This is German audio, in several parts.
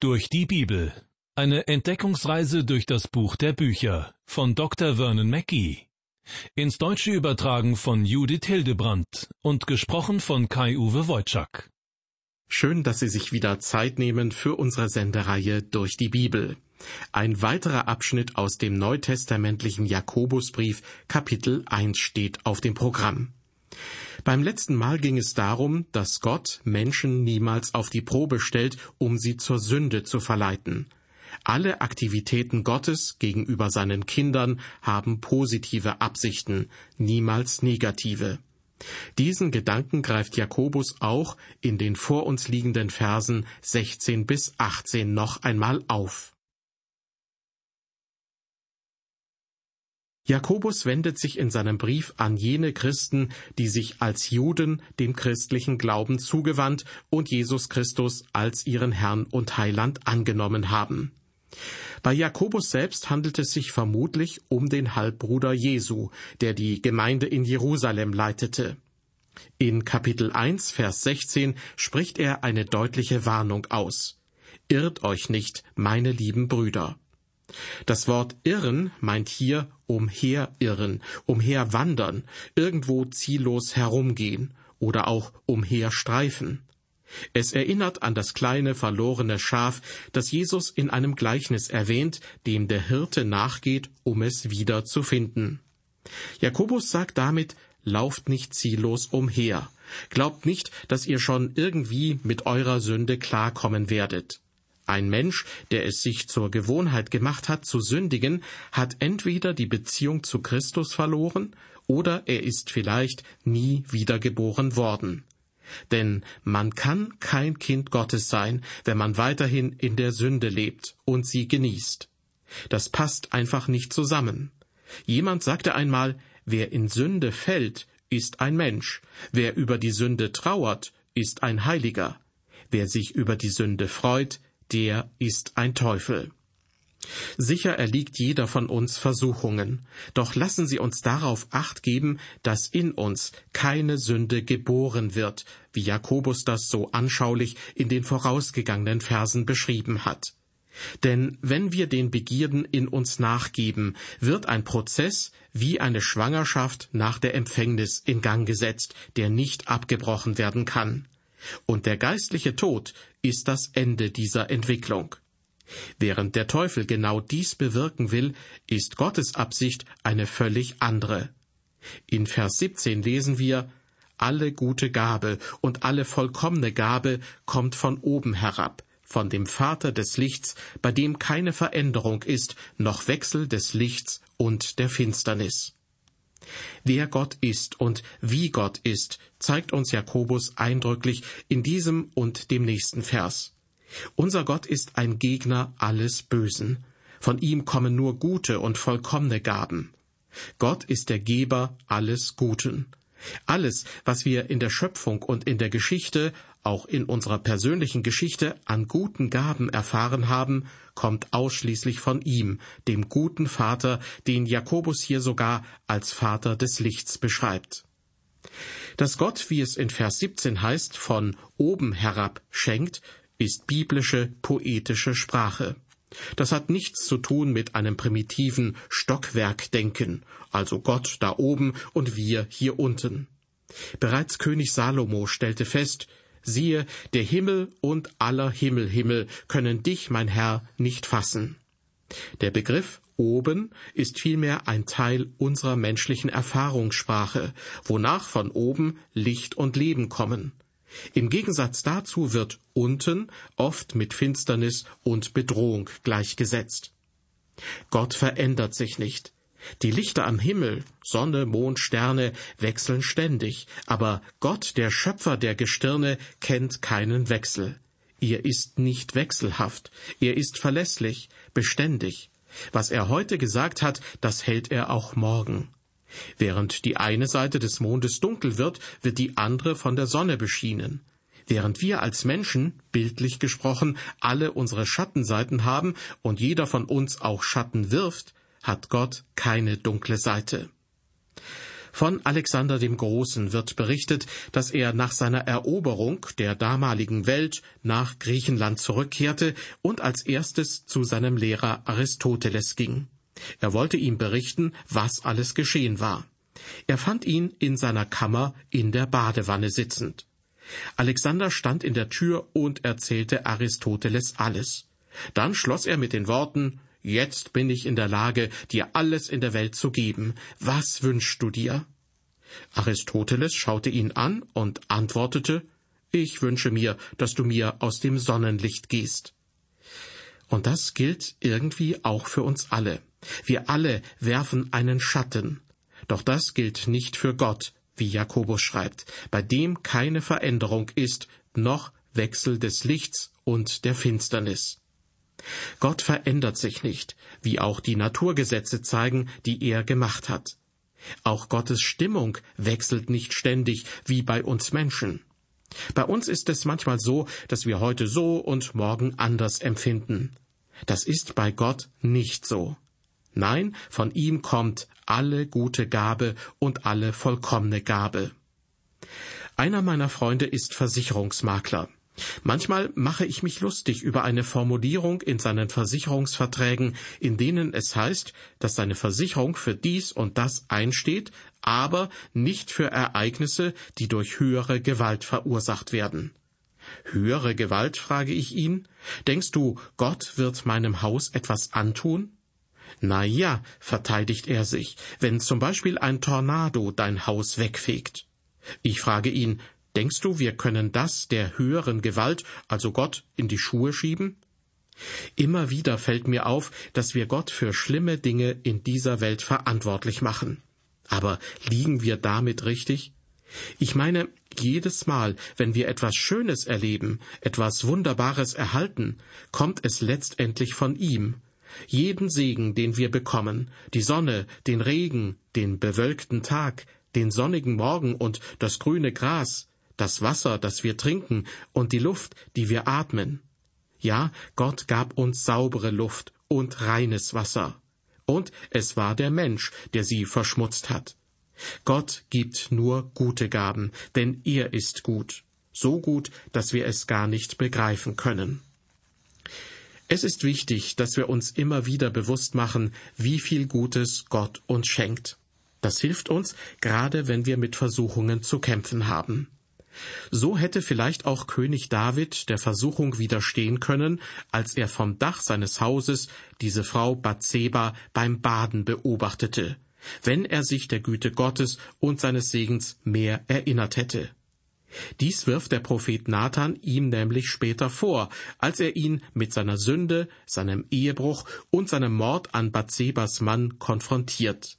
Durch die Bibel. Eine Entdeckungsreise durch das Buch der Bücher von Dr. Vernon Mackey. Ins Deutsche übertragen von Judith Hildebrandt und gesprochen von Kai-Uwe Wojczak. Schön, dass Sie sich wieder Zeit nehmen für unsere Sendereihe durch die Bibel. Ein weiterer Abschnitt aus dem neutestamentlichen Jakobusbrief Kapitel 1 steht auf dem Programm. Beim letzten Mal ging es darum, dass Gott Menschen niemals auf die Probe stellt, um sie zur Sünde zu verleiten. Alle Aktivitäten Gottes gegenüber seinen Kindern haben positive Absichten, niemals negative. Diesen Gedanken greift Jakobus auch in den vor uns liegenden Versen 16 bis 18 noch einmal auf. Jakobus wendet sich in seinem Brief an jene Christen, die sich als Juden dem christlichen Glauben zugewandt und Jesus Christus als ihren Herrn und Heiland angenommen haben. Bei Jakobus selbst handelt es sich vermutlich um den Halbbruder Jesu, der die Gemeinde in Jerusalem leitete. In Kapitel 1, Vers 16 spricht er eine deutliche Warnung aus. Irrt euch nicht, meine lieben Brüder. Das Wort irren meint hier umherirren, umherwandern, irgendwo ziellos herumgehen oder auch umherstreifen. Es erinnert an das kleine verlorene Schaf, das Jesus in einem Gleichnis erwähnt, dem der Hirte nachgeht, um es wieder zu finden. Jakobus sagt damit, lauft nicht ziellos umher. Glaubt nicht, dass ihr schon irgendwie mit eurer Sünde klarkommen werdet. Ein Mensch, der es sich zur Gewohnheit gemacht hat zu sündigen, hat entweder die Beziehung zu Christus verloren oder er ist vielleicht nie wiedergeboren worden. Denn man kann kein Kind Gottes sein, wenn man weiterhin in der Sünde lebt und sie genießt. Das passt einfach nicht zusammen. Jemand sagte einmal, wer in Sünde fällt, ist ein Mensch, wer über die Sünde trauert, ist ein Heiliger, wer sich über die Sünde freut, der ist ein Teufel. Sicher erliegt jeder von uns Versuchungen, doch lassen Sie uns darauf acht geben, dass in uns keine Sünde geboren wird, wie Jakobus das so anschaulich in den vorausgegangenen Versen beschrieben hat. Denn wenn wir den Begierden in uns nachgeben, wird ein Prozess wie eine Schwangerschaft nach der Empfängnis in Gang gesetzt, der nicht abgebrochen werden kann. Und der geistliche Tod ist das Ende dieser Entwicklung. Während der Teufel genau dies bewirken will, ist Gottes Absicht eine völlig andere. In Vers 17 lesen wir, alle gute Gabe und alle vollkommene Gabe kommt von oben herab, von dem Vater des Lichts, bei dem keine Veränderung ist, noch Wechsel des Lichts und der Finsternis. Wer Gott ist und wie Gott ist, zeigt uns Jakobus eindrücklich in diesem und dem nächsten Vers. Unser Gott ist ein Gegner alles Bösen. Von ihm kommen nur gute und vollkommene Gaben. Gott ist der Geber alles Guten. Alles, was wir in der Schöpfung und in der Geschichte, auch in unserer persönlichen Geschichte an guten Gaben erfahren haben, kommt ausschließlich von ihm, dem guten Vater, den Jakobus hier sogar als Vater des Lichts beschreibt. Dass Gott, wie es in Vers 17 heißt, von oben herab schenkt, ist biblische, poetische Sprache. Das hat nichts zu tun mit einem primitiven Stockwerkdenken, also Gott da oben und wir hier unten. Bereits König Salomo stellte fest, siehe, der Himmel und aller Himmelhimmel können dich, mein Herr, nicht fassen. Der Begriff oben ist vielmehr ein Teil unserer menschlichen Erfahrungssprache, wonach von oben Licht und Leben kommen. Im Gegensatz dazu wird unten oft mit Finsternis und Bedrohung gleichgesetzt. Gott verändert sich nicht. Die Lichter am Himmel, Sonne, Mond, Sterne wechseln ständig, aber Gott, der Schöpfer der Gestirne, kennt keinen Wechsel. Er ist nicht wechselhaft, er ist verlässlich, beständig. Was er heute gesagt hat, das hält er auch morgen. Während die eine Seite des Mondes dunkel wird, wird die andere von der Sonne beschienen. Während wir als Menschen, bildlich gesprochen, alle unsere Schattenseiten haben und jeder von uns auch Schatten wirft, hat Gott keine dunkle Seite. Von Alexander dem Großen wird berichtet, dass er nach seiner Eroberung der damaligen Welt nach Griechenland zurückkehrte und als erstes zu seinem Lehrer Aristoteles ging. Er wollte ihm berichten, was alles geschehen war. Er fand ihn in seiner Kammer in der Badewanne sitzend. Alexander stand in der Tür und erzählte Aristoteles alles. Dann schloss er mit den Worten Jetzt bin ich in der Lage, dir alles in der Welt zu geben. Was wünschst du dir? Aristoteles schaute ihn an und antwortete Ich wünsche mir, dass du mir aus dem Sonnenlicht gehst. Und das gilt irgendwie auch für uns alle. Wir alle werfen einen Schatten. Doch das gilt nicht für Gott, wie Jakobus schreibt, bei dem keine Veränderung ist, noch Wechsel des Lichts und der Finsternis. Gott verändert sich nicht, wie auch die Naturgesetze zeigen, die er gemacht hat. Auch Gottes Stimmung wechselt nicht ständig, wie bei uns Menschen. Bei uns ist es manchmal so, dass wir heute so und morgen anders empfinden. Das ist bei Gott nicht so. Nein, von ihm kommt alle gute Gabe und alle vollkommene Gabe. Einer meiner Freunde ist Versicherungsmakler. Manchmal mache ich mich lustig über eine Formulierung in seinen Versicherungsverträgen, in denen es heißt, dass seine Versicherung für dies und das einsteht, aber nicht für Ereignisse, die durch höhere Gewalt verursacht werden. Höhere Gewalt, frage ich ihn. Denkst du, Gott wird meinem Haus etwas antun? Na ja, verteidigt er sich, wenn zum Beispiel ein Tornado dein Haus wegfegt. Ich frage ihn, denkst du, wir können das der höheren Gewalt, also Gott, in die Schuhe schieben? Immer wieder fällt mir auf, dass wir Gott für schlimme Dinge in dieser Welt verantwortlich machen. Aber liegen wir damit richtig? Ich meine, jedes Mal, wenn wir etwas Schönes erleben, etwas Wunderbares erhalten, kommt es letztendlich von ihm, jeden Segen, den wir bekommen, die Sonne, den Regen, den bewölkten Tag, den sonnigen Morgen und das grüne Gras, das Wasser, das wir trinken und die Luft, die wir atmen. Ja, Gott gab uns saubere Luft und reines Wasser. Und es war der Mensch, der sie verschmutzt hat. Gott gibt nur gute Gaben, denn er ist gut, so gut, dass wir es gar nicht begreifen können. Es ist wichtig, dass wir uns immer wieder bewusst machen, wie viel Gutes Gott uns schenkt. Das hilft uns, gerade wenn wir mit Versuchungen zu kämpfen haben. So hätte vielleicht auch König David der Versuchung widerstehen können, als er vom Dach seines Hauses diese Frau Bathseba beim Baden beobachtete, wenn er sich der Güte Gottes und seines Segens mehr erinnert hätte. Dies wirft der Prophet Nathan ihm nämlich später vor, als er ihn mit seiner Sünde, seinem Ehebruch und seinem Mord an Bathsebas Mann konfrontiert.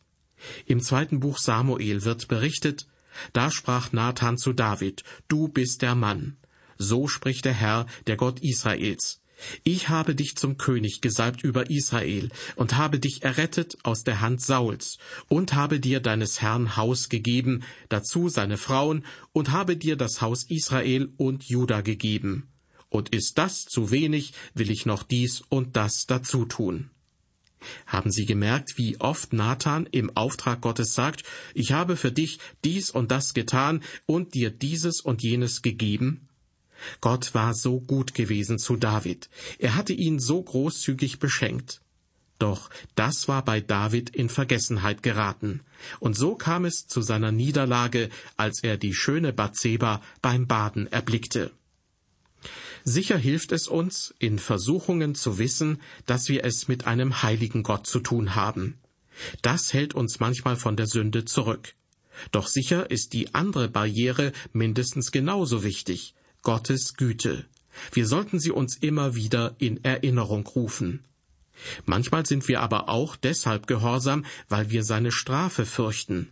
Im zweiten Buch Samuel wird berichtet, da sprach Nathan zu David, Du bist der Mann. So spricht der Herr, der Gott Israels. Ich habe dich zum König gesalbt über Israel und habe dich errettet aus der Hand Sauls und habe dir deines Herrn Haus gegeben, dazu seine Frauen und habe dir das Haus Israel und Juda gegeben. Und ist das zu wenig, will ich noch dies und das dazu tun. Haben Sie gemerkt, wie oft Nathan im Auftrag Gottes sagt, ich habe für dich dies und das getan und dir dieses und jenes gegeben? Gott war so gut gewesen zu David. Er hatte ihn so großzügig beschenkt. Doch das war bei David in Vergessenheit geraten. Und so kam es zu seiner Niederlage, als er die schöne Bathseba beim Baden erblickte. Sicher hilft es uns, in Versuchungen zu wissen, dass wir es mit einem heiligen Gott zu tun haben. Das hält uns manchmal von der Sünde zurück. Doch sicher ist die andere Barriere mindestens genauso wichtig, Gottes Güte. Wir sollten sie uns immer wieder in Erinnerung rufen. Manchmal sind wir aber auch deshalb gehorsam, weil wir seine Strafe fürchten.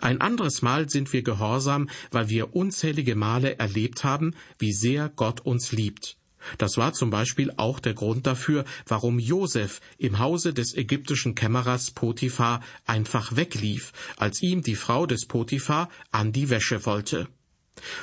Ein anderes Mal sind wir gehorsam, weil wir unzählige Male erlebt haben, wie sehr Gott uns liebt. Das war zum Beispiel auch der Grund dafür, warum Josef im Hause des ägyptischen Kämmerers Potiphar einfach weglief, als ihm die Frau des Potiphar an die Wäsche wollte.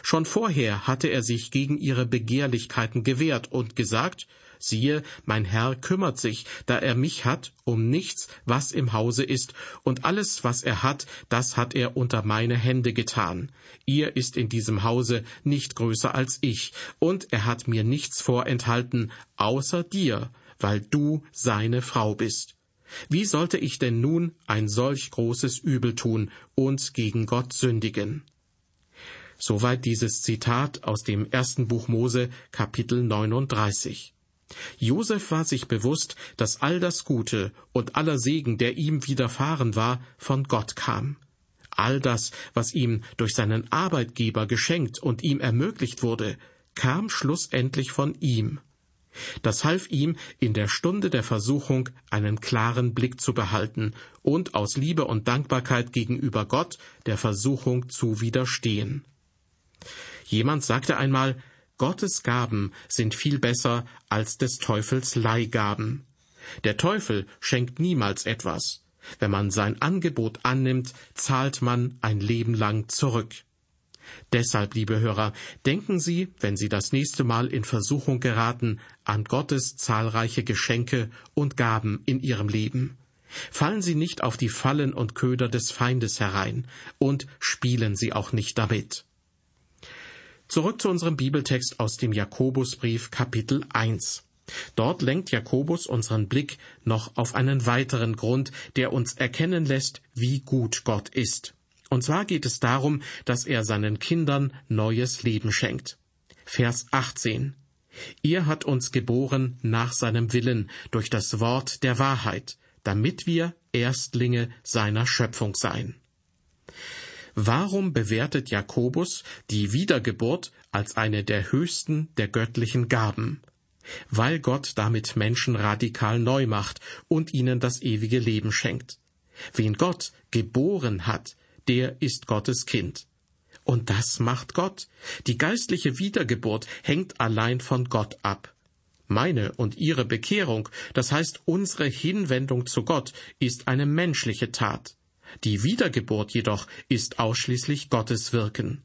Schon vorher hatte er sich gegen ihre Begehrlichkeiten gewehrt und gesagt, Siehe, mein Herr kümmert sich, da er mich hat, um nichts, was im Hause ist, und alles, was er hat, das hat er unter meine Hände getan. Ihr ist in diesem Hause nicht größer als ich, und er hat mir nichts vorenthalten, außer dir, weil du seine Frau bist. Wie sollte ich denn nun ein solch großes Übel tun und gegen Gott sündigen? Soweit dieses Zitat aus dem ersten Buch Mose, Kapitel 39. Josef war sich bewusst, dass all das Gute und aller Segen, der ihm widerfahren war, von Gott kam. All das, was ihm durch seinen Arbeitgeber geschenkt und ihm ermöglicht wurde, kam schlussendlich von ihm. Das half ihm, in der Stunde der Versuchung einen klaren Blick zu behalten und aus Liebe und Dankbarkeit gegenüber Gott der Versuchung zu widerstehen. Jemand sagte einmal, Gottes Gaben sind viel besser als des Teufels Leihgaben. Der Teufel schenkt niemals etwas. Wenn man sein Angebot annimmt, zahlt man ein Leben lang zurück. Deshalb, liebe Hörer, denken Sie, wenn Sie das nächste Mal in Versuchung geraten, an Gottes zahlreiche Geschenke und Gaben in Ihrem Leben. Fallen Sie nicht auf die Fallen und Köder des Feindes herein und spielen Sie auch nicht damit. Zurück zu unserem Bibeltext aus dem Jakobusbrief Kapitel 1. Dort lenkt Jakobus unseren Blick noch auf einen weiteren Grund, der uns erkennen lässt, wie gut Gott ist. Und zwar geht es darum, dass er seinen Kindern neues Leben schenkt. Vers 18. Ihr hat uns geboren nach seinem Willen durch das Wort der Wahrheit, damit wir Erstlinge seiner Schöpfung seien. Warum bewertet Jakobus die Wiedergeburt als eine der höchsten der göttlichen Gaben? Weil Gott damit Menschen radikal neu macht und ihnen das ewige Leben schenkt. Wen Gott geboren hat, der ist Gottes Kind. Und das macht Gott. Die geistliche Wiedergeburt hängt allein von Gott ab. Meine und Ihre Bekehrung, das heißt unsere Hinwendung zu Gott, ist eine menschliche Tat. Die Wiedergeburt jedoch ist ausschließlich Gottes Wirken.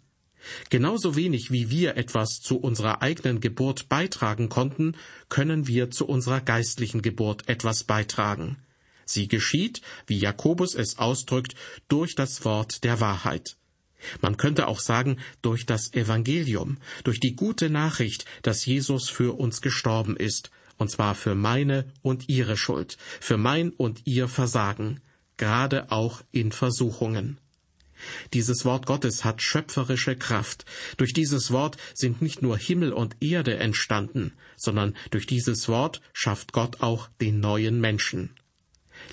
Genauso wenig wie wir etwas zu unserer eigenen Geburt beitragen konnten, können wir zu unserer geistlichen Geburt etwas beitragen. Sie geschieht, wie Jakobus es ausdrückt, durch das Wort der Wahrheit. Man könnte auch sagen, durch das Evangelium, durch die gute Nachricht, dass Jesus für uns gestorben ist, und zwar für meine und ihre Schuld, für mein und ihr Versagen gerade auch in Versuchungen. Dieses Wort Gottes hat schöpferische Kraft. Durch dieses Wort sind nicht nur Himmel und Erde entstanden, sondern durch dieses Wort schafft Gott auch den neuen Menschen.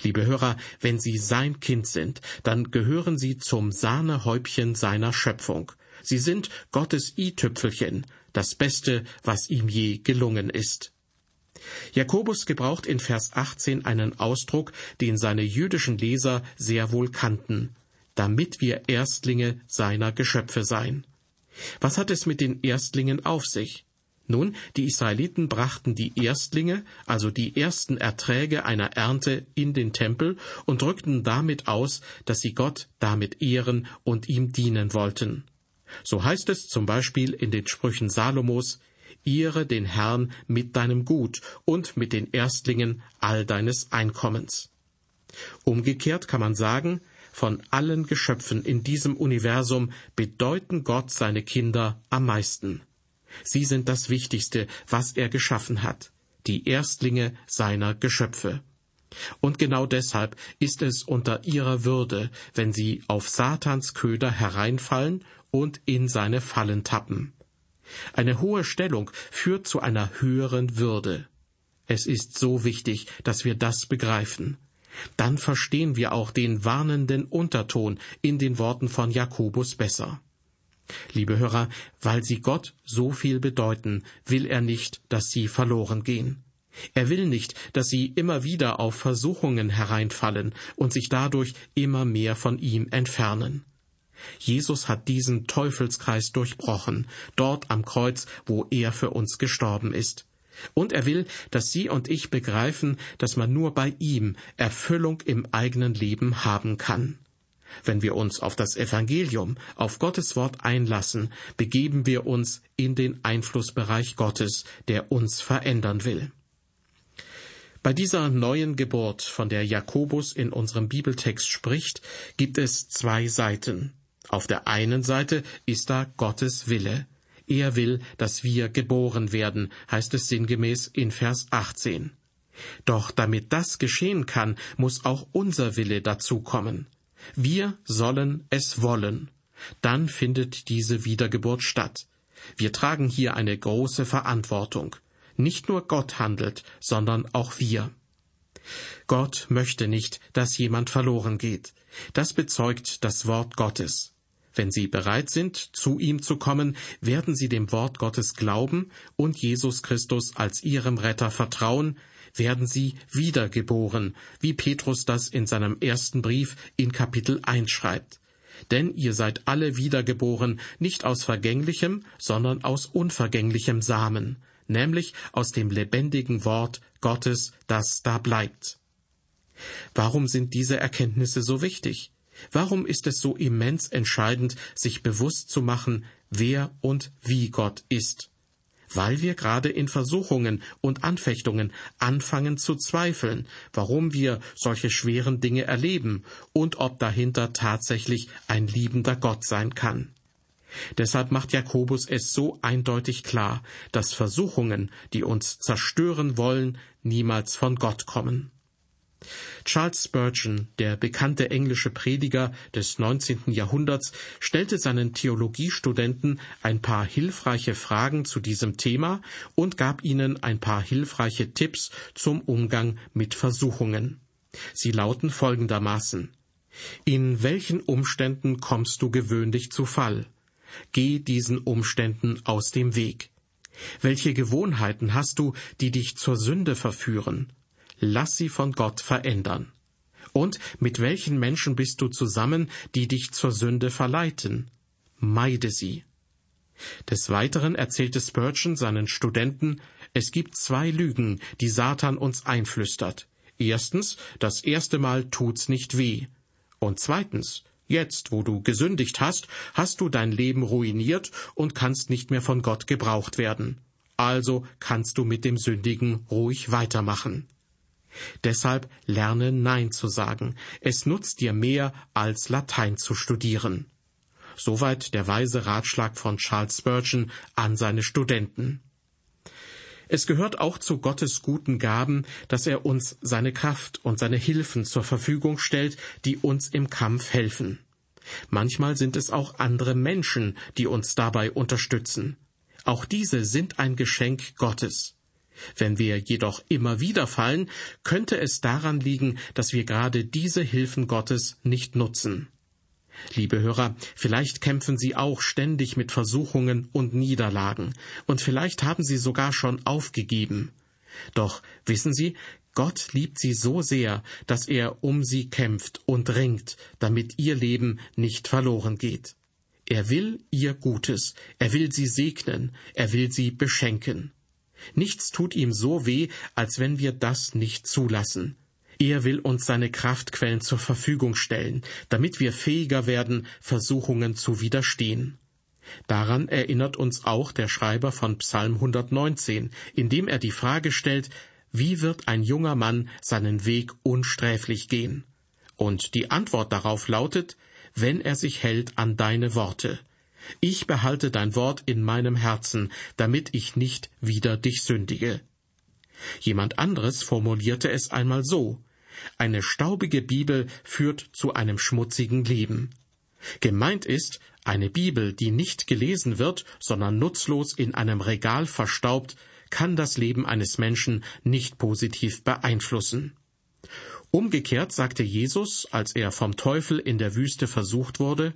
Liebe Hörer, wenn Sie sein Kind sind, dann gehören Sie zum Sahnehäubchen seiner Schöpfung. Sie sind Gottes i-Tüpfelchen, das Beste, was ihm je gelungen ist. Jakobus gebraucht in Vers 18 einen Ausdruck, den seine jüdischen Leser sehr wohl kannten, damit wir Erstlinge seiner Geschöpfe seien. Was hat es mit den Erstlingen auf sich? Nun, die Israeliten brachten die Erstlinge, also die ersten Erträge einer Ernte, in den Tempel und drückten damit aus, dass sie Gott damit ehren und ihm dienen wollten. So heißt es zum Beispiel in den Sprüchen Salomos, Ehre den Herrn mit deinem Gut und mit den Erstlingen all deines Einkommens. Umgekehrt kann man sagen, von allen Geschöpfen in diesem Universum bedeuten Gott seine Kinder am meisten. Sie sind das Wichtigste, was er geschaffen hat, die Erstlinge seiner Geschöpfe. Und genau deshalb ist es unter ihrer Würde, wenn sie auf Satans Köder hereinfallen und in seine Fallen tappen. Eine hohe Stellung führt zu einer höheren Würde. Es ist so wichtig, dass wir das begreifen. Dann verstehen wir auch den warnenden Unterton in den Worten von Jakobus besser. Liebe Hörer, weil sie Gott so viel bedeuten, will er nicht, dass sie verloren gehen. Er will nicht, dass sie immer wieder auf Versuchungen hereinfallen und sich dadurch immer mehr von ihm entfernen. Jesus hat diesen Teufelskreis durchbrochen, dort am Kreuz, wo er für uns gestorben ist. Und er will, dass Sie und ich begreifen, dass man nur bei ihm Erfüllung im eigenen Leben haben kann. Wenn wir uns auf das Evangelium, auf Gottes Wort einlassen, begeben wir uns in den Einflussbereich Gottes, der uns verändern will. Bei dieser neuen Geburt, von der Jakobus in unserem Bibeltext spricht, gibt es zwei Seiten. Auf der einen Seite ist da Gottes Wille. Er will, dass wir geboren werden, heißt es sinngemäß in Vers 18. Doch damit das geschehen kann, muss auch unser Wille dazu kommen. Wir sollen es wollen. Dann findet diese Wiedergeburt statt. Wir tragen hier eine große Verantwortung. Nicht nur Gott handelt, sondern auch wir. Gott möchte nicht, dass jemand verloren geht. Das bezeugt das Wort Gottes. Wenn Sie bereit sind, zu ihm zu kommen, werden Sie dem Wort Gottes glauben und Jesus Christus als Ihrem Retter vertrauen, werden Sie wiedergeboren, wie Petrus das in seinem ersten Brief in Kapitel 1 schreibt. Denn ihr seid alle wiedergeboren, nicht aus vergänglichem, sondern aus unvergänglichem Samen, nämlich aus dem lebendigen Wort Gottes, das da bleibt. Warum sind diese Erkenntnisse so wichtig? Warum ist es so immens entscheidend, sich bewusst zu machen, wer und wie Gott ist? Weil wir gerade in Versuchungen und Anfechtungen anfangen zu zweifeln, warum wir solche schweren Dinge erleben und ob dahinter tatsächlich ein liebender Gott sein kann. Deshalb macht Jakobus es so eindeutig klar, dass Versuchungen, die uns zerstören wollen, niemals von Gott kommen. Charles Spurgeon, der bekannte englische Prediger des 19. Jahrhunderts, stellte seinen Theologiestudenten ein paar hilfreiche Fragen zu diesem Thema und gab ihnen ein paar hilfreiche Tipps zum Umgang mit Versuchungen. Sie lauten folgendermaßen In welchen Umständen kommst du gewöhnlich zu Fall? Geh diesen Umständen aus dem Weg. Welche Gewohnheiten hast du, die dich zur Sünde verführen? Lass sie von Gott verändern. Und mit welchen Menschen bist du zusammen, die dich zur Sünde verleiten? Meide sie. Des Weiteren erzählte Spurgeon seinen Studenten, es gibt zwei Lügen, die Satan uns einflüstert. Erstens, das erste Mal tut's nicht weh. Und zweitens, Jetzt, wo du gesündigt hast, hast du dein Leben ruiniert und kannst nicht mehr von Gott gebraucht werden. Also kannst du mit dem Sündigen ruhig weitermachen. Deshalb lerne Nein zu sagen. Es nutzt dir mehr, als Latein zu studieren. Soweit der weise Ratschlag von Charles Spurgeon an seine Studenten. Es gehört auch zu Gottes guten Gaben, dass er uns seine Kraft und seine Hilfen zur Verfügung stellt, die uns im Kampf helfen. Manchmal sind es auch andere Menschen, die uns dabei unterstützen. Auch diese sind ein Geschenk Gottes. Wenn wir jedoch immer wieder fallen, könnte es daran liegen, dass wir gerade diese Hilfen Gottes nicht nutzen. Liebe Hörer, vielleicht kämpfen Sie auch ständig mit Versuchungen und Niederlagen, und vielleicht haben Sie sogar schon aufgegeben. Doch wissen Sie, Gott liebt Sie so sehr, dass er um Sie kämpft und ringt, damit Ihr Leben nicht verloren geht. Er will Ihr Gutes, er will Sie segnen, er will Sie beschenken. Nichts tut ihm so weh, als wenn wir das nicht zulassen. Er will uns seine Kraftquellen zur Verfügung stellen, damit wir fähiger werden, Versuchungen zu widerstehen. Daran erinnert uns auch der Schreiber von Psalm 119, indem er die Frage stellt, wie wird ein junger Mann seinen Weg unsträflich gehen? Und die Antwort darauf lautet, wenn er sich hält an deine Worte. Ich behalte dein Wort in meinem Herzen, damit ich nicht wieder dich sündige. Jemand anderes formulierte es einmal so eine staubige Bibel führt zu einem schmutzigen Leben. Gemeint ist eine Bibel, die nicht gelesen wird, sondern nutzlos in einem Regal verstaubt, kann das Leben eines Menschen nicht positiv beeinflussen. Umgekehrt sagte Jesus, als er vom Teufel in der Wüste versucht wurde,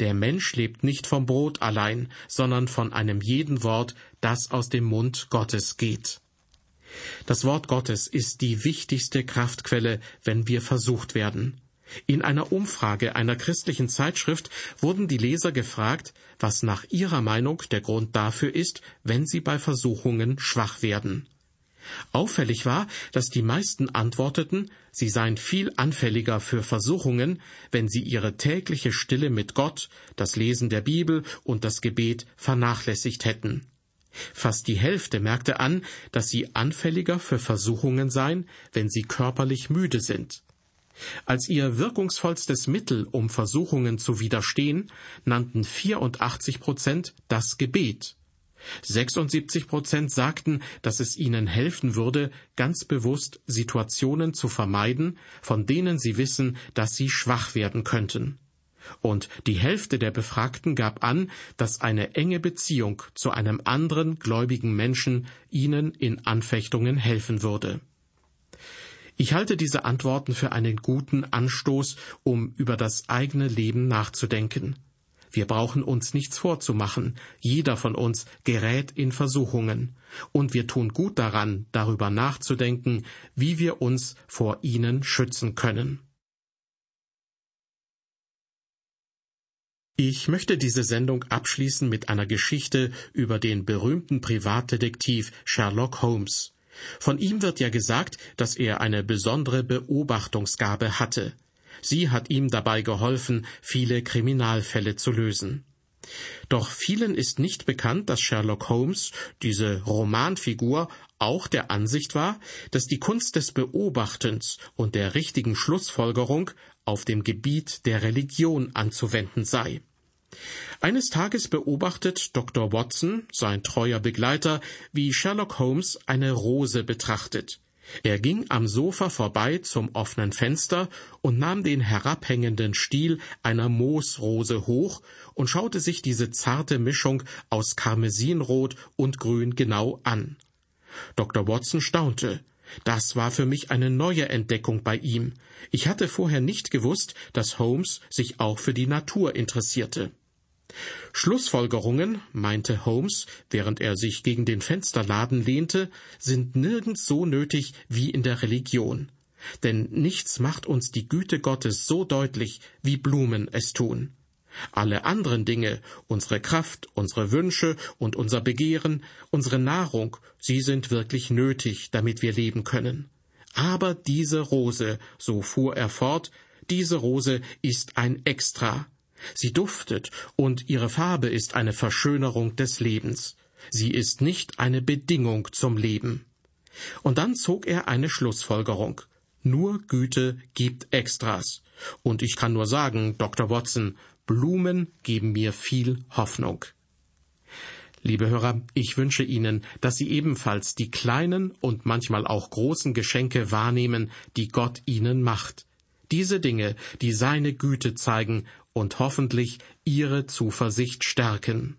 der Mensch lebt nicht vom Brot allein, sondern von einem jeden Wort, das aus dem Mund Gottes geht. Das Wort Gottes ist die wichtigste Kraftquelle, wenn wir versucht werden. In einer Umfrage einer christlichen Zeitschrift wurden die Leser gefragt, was nach ihrer Meinung der Grund dafür ist, wenn sie bei Versuchungen schwach werden. Auffällig war, dass die meisten antworteten, sie seien viel anfälliger für Versuchungen, wenn sie ihre tägliche Stille mit Gott, das Lesen der Bibel und das Gebet vernachlässigt hätten. Fast die Hälfte merkte an, dass sie anfälliger für Versuchungen seien, wenn sie körperlich müde sind. Als ihr wirkungsvollstes Mittel, um Versuchungen zu widerstehen, nannten 84 Prozent das Gebet. 76 Prozent sagten, dass es ihnen helfen würde, ganz bewusst Situationen zu vermeiden, von denen sie wissen, dass sie schwach werden könnten. Und die Hälfte der Befragten gab an, dass eine enge Beziehung zu einem anderen gläubigen Menschen ihnen in Anfechtungen helfen würde. Ich halte diese Antworten für einen guten Anstoß, um über das eigene Leben nachzudenken. Wir brauchen uns nichts vorzumachen, jeder von uns gerät in Versuchungen, und wir tun gut daran, darüber nachzudenken, wie wir uns vor ihnen schützen können. Ich möchte diese Sendung abschließen mit einer Geschichte über den berühmten Privatdetektiv Sherlock Holmes. Von ihm wird ja gesagt, dass er eine besondere Beobachtungsgabe hatte. Sie hat ihm dabei geholfen, viele Kriminalfälle zu lösen. Doch vielen ist nicht bekannt, dass Sherlock Holmes, diese Romanfigur, auch der Ansicht war, dass die Kunst des Beobachtens und der richtigen Schlussfolgerung auf dem Gebiet der Religion anzuwenden sei. Eines Tages beobachtet Dr. Watson, sein treuer Begleiter, wie Sherlock Holmes eine Rose betrachtet. Er ging am Sofa vorbei zum offenen Fenster und nahm den herabhängenden Stiel einer Moosrose hoch und schaute sich diese zarte Mischung aus Karmesinrot und Grün genau an. Dr. Watson staunte. Das war für mich eine neue Entdeckung bei ihm. Ich hatte vorher nicht gewusst, dass Holmes sich auch für die Natur interessierte. Schlussfolgerungen, meinte Holmes, während er sich gegen den Fensterladen lehnte, sind nirgends so nötig wie in der Religion. Denn nichts macht uns die Güte Gottes so deutlich, wie Blumen es tun. Alle anderen Dinge, unsere Kraft, unsere Wünsche und unser Begehren, unsere Nahrung, sie sind wirklich nötig, damit wir leben können. Aber diese Rose, so fuhr er fort, diese Rose ist ein Extra. Sie duftet und ihre Farbe ist eine Verschönerung des Lebens. Sie ist nicht eine Bedingung zum Leben. Und dann zog er eine Schlussfolgerung. Nur Güte gibt Extras. Und ich kann nur sagen, Dr. Watson, Blumen geben mir viel Hoffnung. Liebe Hörer, ich wünsche Ihnen, dass Sie ebenfalls die kleinen und manchmal auch großen Geschenke wahrnehmen, die Gott Ihnen macht. Diese Dinge, die seine Güte zeigen und hoffentlich Ihre Zuversicht stärken.